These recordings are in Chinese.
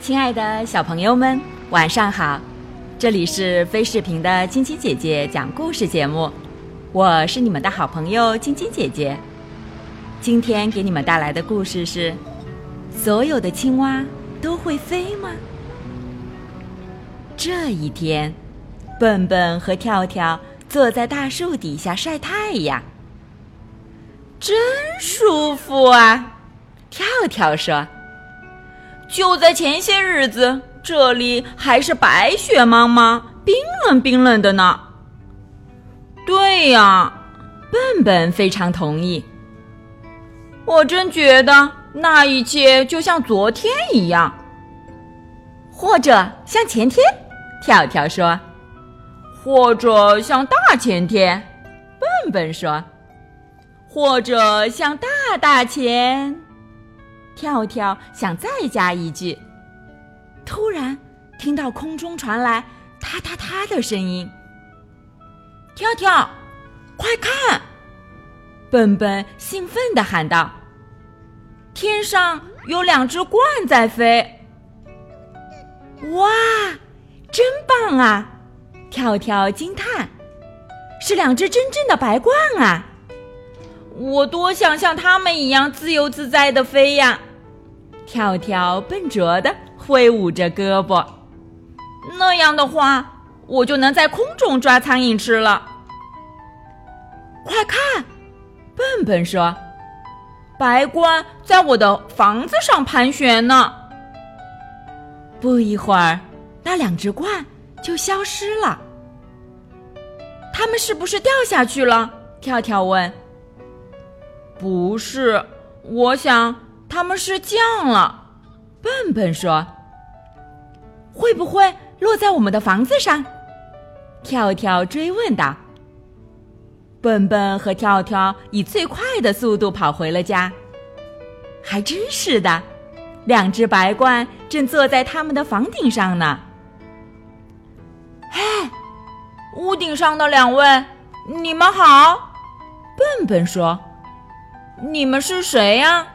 亲爱的小朋友们，晚上好！这里是飞视频的晶晶姐姐讲故事节目，我是你们的好朋友晶晶姐姐。今天给你们带来的故事是所有的青蛙都会飞吗？这一天，笨笨和跳跳坐在大树底下晒太阳，真舒服啊！跳跳说。就在前些日子，这里还是白雪茫茫、冰冷冰冷的呢。对呀，笨笨非常同意。我真觉得那一切就像昨天一样，或者像前天。跳跳说，或者像大前天。笨笨说，或者像大大前。跳跳想再加一句，突然听到空中传来“嗒嗒嗒”的声音。跳跳，快看！笨笨兴奋地喊道：“天上有两只鹳在飞！”哇，真棒啊！跳跳惊叹：“是两只真正的白鹳啊！我多想像它们一样自由自在的飞呀！”跳跳笨拙的挥舞着胳膊，那样的话，我就能在空中抓苍蝇吃了。快看，笨笨说：“白鹳在我的房子上盘旋呢。”不一会儿，那两只鹳就消失了。它们是不是掉下去了？跳跳问。不是，我想。他们是降了，笨笨说：“会不会落在我们的房子上？”跳跳追问道。笨笨和跳跳以最快的速度跑回了家。还真是的，两只白鹳正坐在他们的房顶上呢。嘿，屋顶上的两位，你们好！笨笨说：“你们是谁呀？”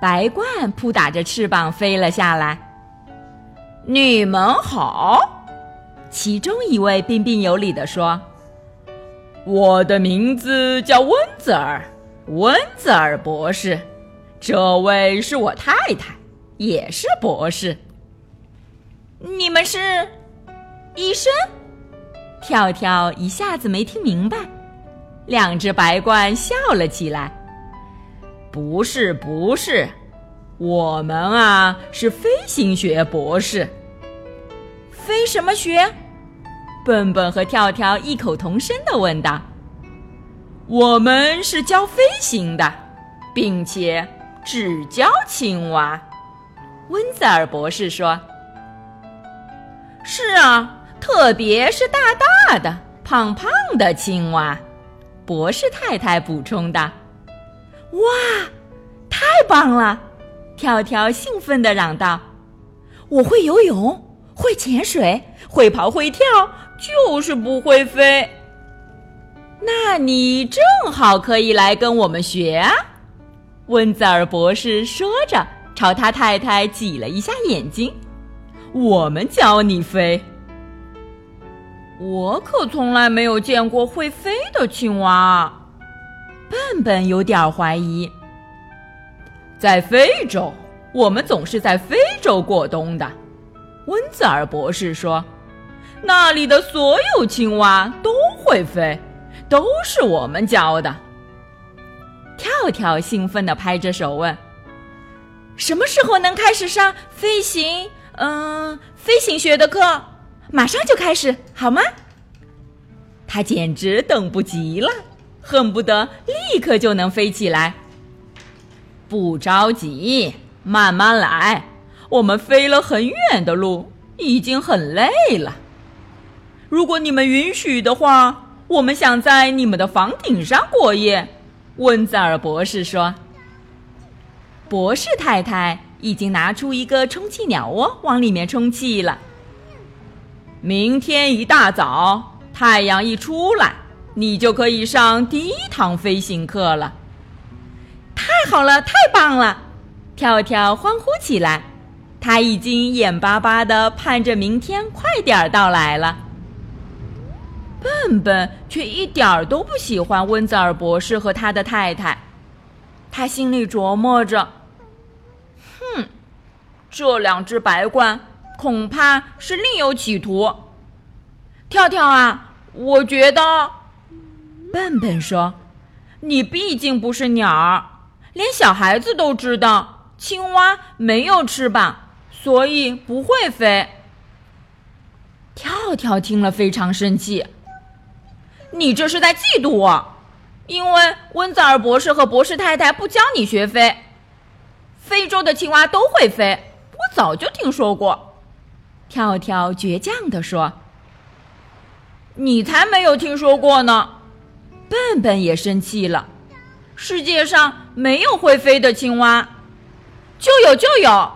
白鹳扑打着翅膀飞了下来。你们好，其中一位彬彬有礼地说：“我的名字叫温泽尔，温泽尔博士。这位是我太太，也是博士。你们是医生？”跳跳一下子没听明白。两只白鹳笑了起来。不是不是，我们啊是飞行学博士。飞什么学？笨笨和跳跳异口同声的问道。我们是教飞行的，并且只教青蛙。温泽尔博士说：“是啊，特别是大大的、胖胖的青蛙。”博士太太补充道。哇，太棒了！跳跳兴奋地嚷道：“我会游泳，会潜水，会跑会跳，就是不会飞。”那你正好可以来跟我们学啊！温泽尔博士说着，朝他太太挤了一下眼睛：“我们教你飞。”我可从来没有见过会飞的青蛙。笨笨有点怀疑，在非洲，我们总是在非洲过冬的。温泽尔博士说：“那里的所有青蛙都会飞，都是我们教的。”跳跳兴奋地拍着手问：“什么时候能开始上飞行？嗯，飞行学的课？马上就开始，好吗？”他简直等不及了。恨不得立刻就能飞起来。不着急，慢慢来。我们飞了很远的路，已经很累了。如果你们允许的话，我们想在你们的房顶上过夜。”温泽尔博士说。博士太太已经拿出一个充气鸟窝，往里面充气了。明天一大早，太阳一出来。你就可以上第一堂飞行课了，太好了，太棒了！跳跳欢呼起来。他已经眼巴巴的盼着明天快点儿到来了。笨笨却一点儿都不喜欢温泽尔博士和他的太太，他心里琢磨着：“哼，这两只白鹳恐怕是另有企图。”跳跳啊，我觉得，笨笨说：“你毕竟不是鸟儿，连小孩子都知道，青蛙没有翅膀，所以不会飞。”跳跳听了非常生气。你这是在嫉妒我，因为温泽尔博士和博士太太不教你学飞。非洲的青蛙都会飞，我早就听说过。跳跳倔强地说：“你才没有听说过呢！”笨笨也生气了：“世界上没有会飞的青蛙，就有就有。”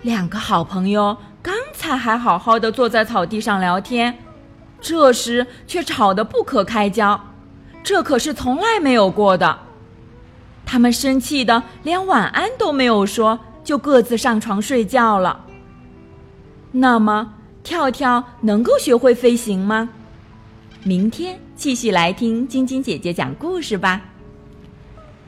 两个好朋友刚才还好好的坐在草地上聊天。这时却吵得不可开交，这可是从来没有过的。他们生气的连晚安都没有说，就各自上床睡觉了。那么，跳跳能够学会飞行吗？明天继续来听晶晶姐姐讲故事吧。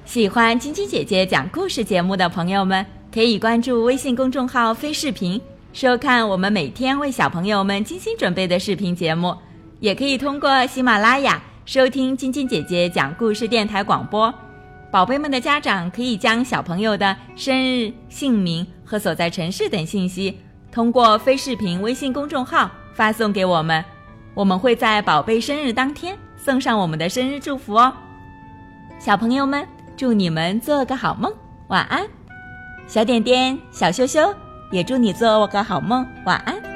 喜欢晶晶姐姐讲故事节目的朋友们，可以关注微信公众号“飞视频”，收看我们每天为小朋友们精心准备的视频节目。也可以通过喜马拉雅收听晶晶姐姐讲故事电台广播。宝贝们的家长可以将小朋友的生日、姓名和所在城市等信息，通过非视频微信公众号发送给我们，我们会在宝贝生日当天送上我们的生日祝福哦。小朋友们，祝你们做个好梦，晚安。小点点、小羞羞也祝你做个好梦，晚安。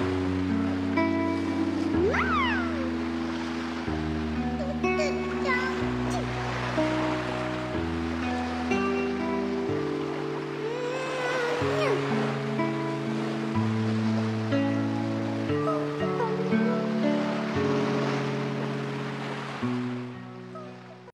Thank you.